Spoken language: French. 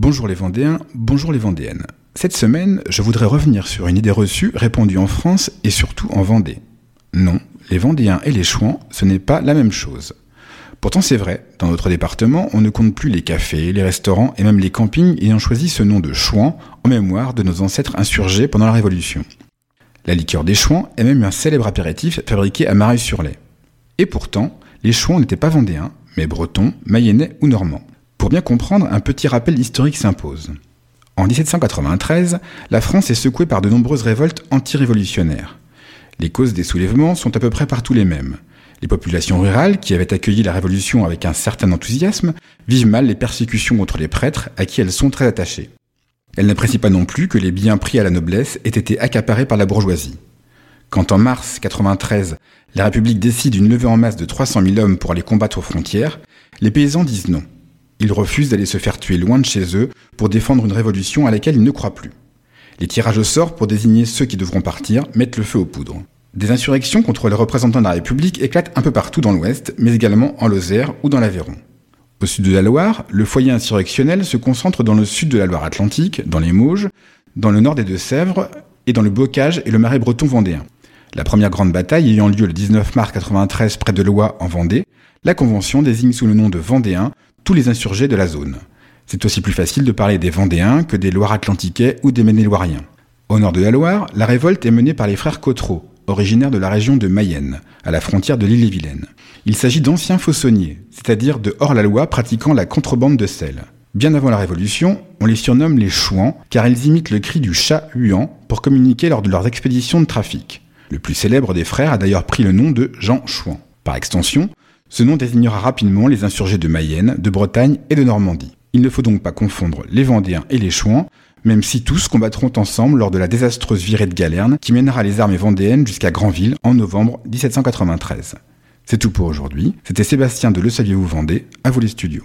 Bonjour les Vendéens, bonjour les Vendéennes. Cette semaine, je voudrais revenir sur une idée reçue répandue en France et surtout en Vendée. Non, les Vendéens et les Chouans, ce n'est pas la même chose. Pourtant c'est vrai, dans notre département, on ne compte plus les cafés, les restaurants et même les campings ayant choisi ce nom de Chouan en mémoire de nos ancêtres insurgés pendant la Révolution. La liqueur des Chouans est même un célèbre apéritif fabriqué à Mareuil-sur-Lay. Et pourtant, les Chouans n'étaient pas vendéens, mais bretons, mayennais ou normands. Pour bien comprendre, un petit rappel historique s'impose. En 1793, la France est secouée par de nombreuses révoltes anti-révolutionnaires. Les causes des soulèvements sont à peu près partout les mêmes. Les populations rurales, qui avaient accueilli la Révolution avec un certain enthousiasme, vivent mal les persécutions contre les prêtres à qui elles sont très attachées. Elles n'apprécient pas non plus que les biens pris à la noblesse aient été accaparés par la bourgeoisie. Quand en mars 93, la République décide une levée en masse de 300 000 hommes pour aller combattre aux frontières, les paysans disent non. Ils refusent d'aller se faire tuer loin de chez eux pour défendre une révolution à laquelle ils ne croient plus. Les tirages au sort pour désigner ceux qui devront partir mettent le feu aux poudres. Des insurrections contre les représentants de la République éclatent un peu partout dans l'Ouest, mais également en Lozère ou dans l'Aveyron. Au sud de la Loire, le foyer insurrectionnel se concentre dans le sud de la Loire-Atlantique, dans les Mauges, dans le nord des Deux-Sèvres et dans le Bocage et le Marais breton vendéen. La première grande bataille ayant lieu le 19 mars 93 près de Loire en Vendée, la Convention désigne sous le nom de Vendéens les insurgés de la zone. C'est aussi plus facile de parler des Vendéens que des Loire-Atlantiquais ou des Maine-et-Loiriens. Au nord de la Loire, la révolte est menée par les frères Cotreau, originaires de la région de Mayenne, à la frontière de l'île-et-Vilaine. Il s'agit d'anciens faussonniers, c'est-à-dire de hors-la-loi pratiquant la contrebande de sel. Bien avant la Révolution, on les surnomme les chouans, car ils imitent le cri du chat huant pour communiquer lors de leurs expéditions de trafic. Le plus célèbre des frères a d'ailleurs pris le nom de Jean Chouan. Par extension, ce nom désignera rapidement les insurgés de Mayenne, de Bretagne et de Normandie. Il ne faut donc pas confondre les Vendéens et les Chouans, même si tous combattront ensemble lors de la désastreuse virée de Galerne qui mènera les armées vendéennes jusqu'à Granville en novembre 1793. C'est tout pour aujourd'hui. C'était Sébastien de Le Saviez-vous Vendée, à vous les studios.